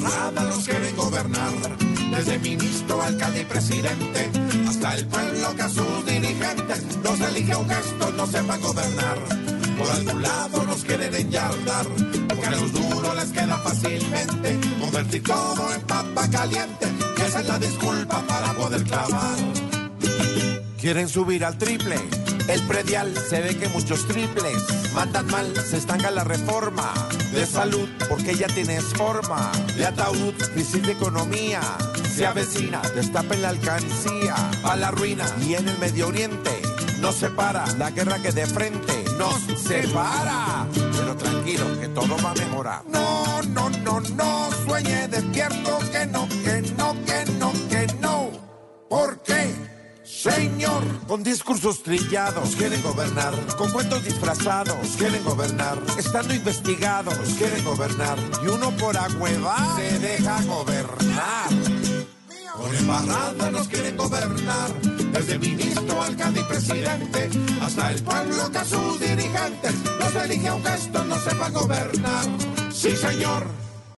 nos quieren gobernar. Desde ministro, alcalde y presidente, hasta el pueblo que a sus dirigentes nos elige un gesto, no sepa gobernar. Por algún lado nos quieren enyardar, porque a los duros les queda fácilmente convertir todo en papa caliente, que esa es la disculpa para poder clavar. Quieren subir al triple. El predial se ve que muchos triples mandan mal, se estanca la reforma de salud porque ya tienes forma de ataúd, crisis de economía, se avecina, destapen la alcancía a la ruina y en el Medio Oriente no se para la guerra que de frente nos separa. Pero tranquilo que todo va a mejorar. No, no, no, no, sueñe despierto que no, que no, que no, que no. ¿Por qué? Señor, con discursos trillados quieren gobernar, con cuentos disfrazados quieren gobernar, estando investigados quieren gobernar, y uno por agüevar se deja gobernar. Con embarrada nos quieren gobernar, desde ministro, alcalde y presidente, hasta el pueblo que a sus dirigentes los elige un gesto no sepa gobernar. Sí, señor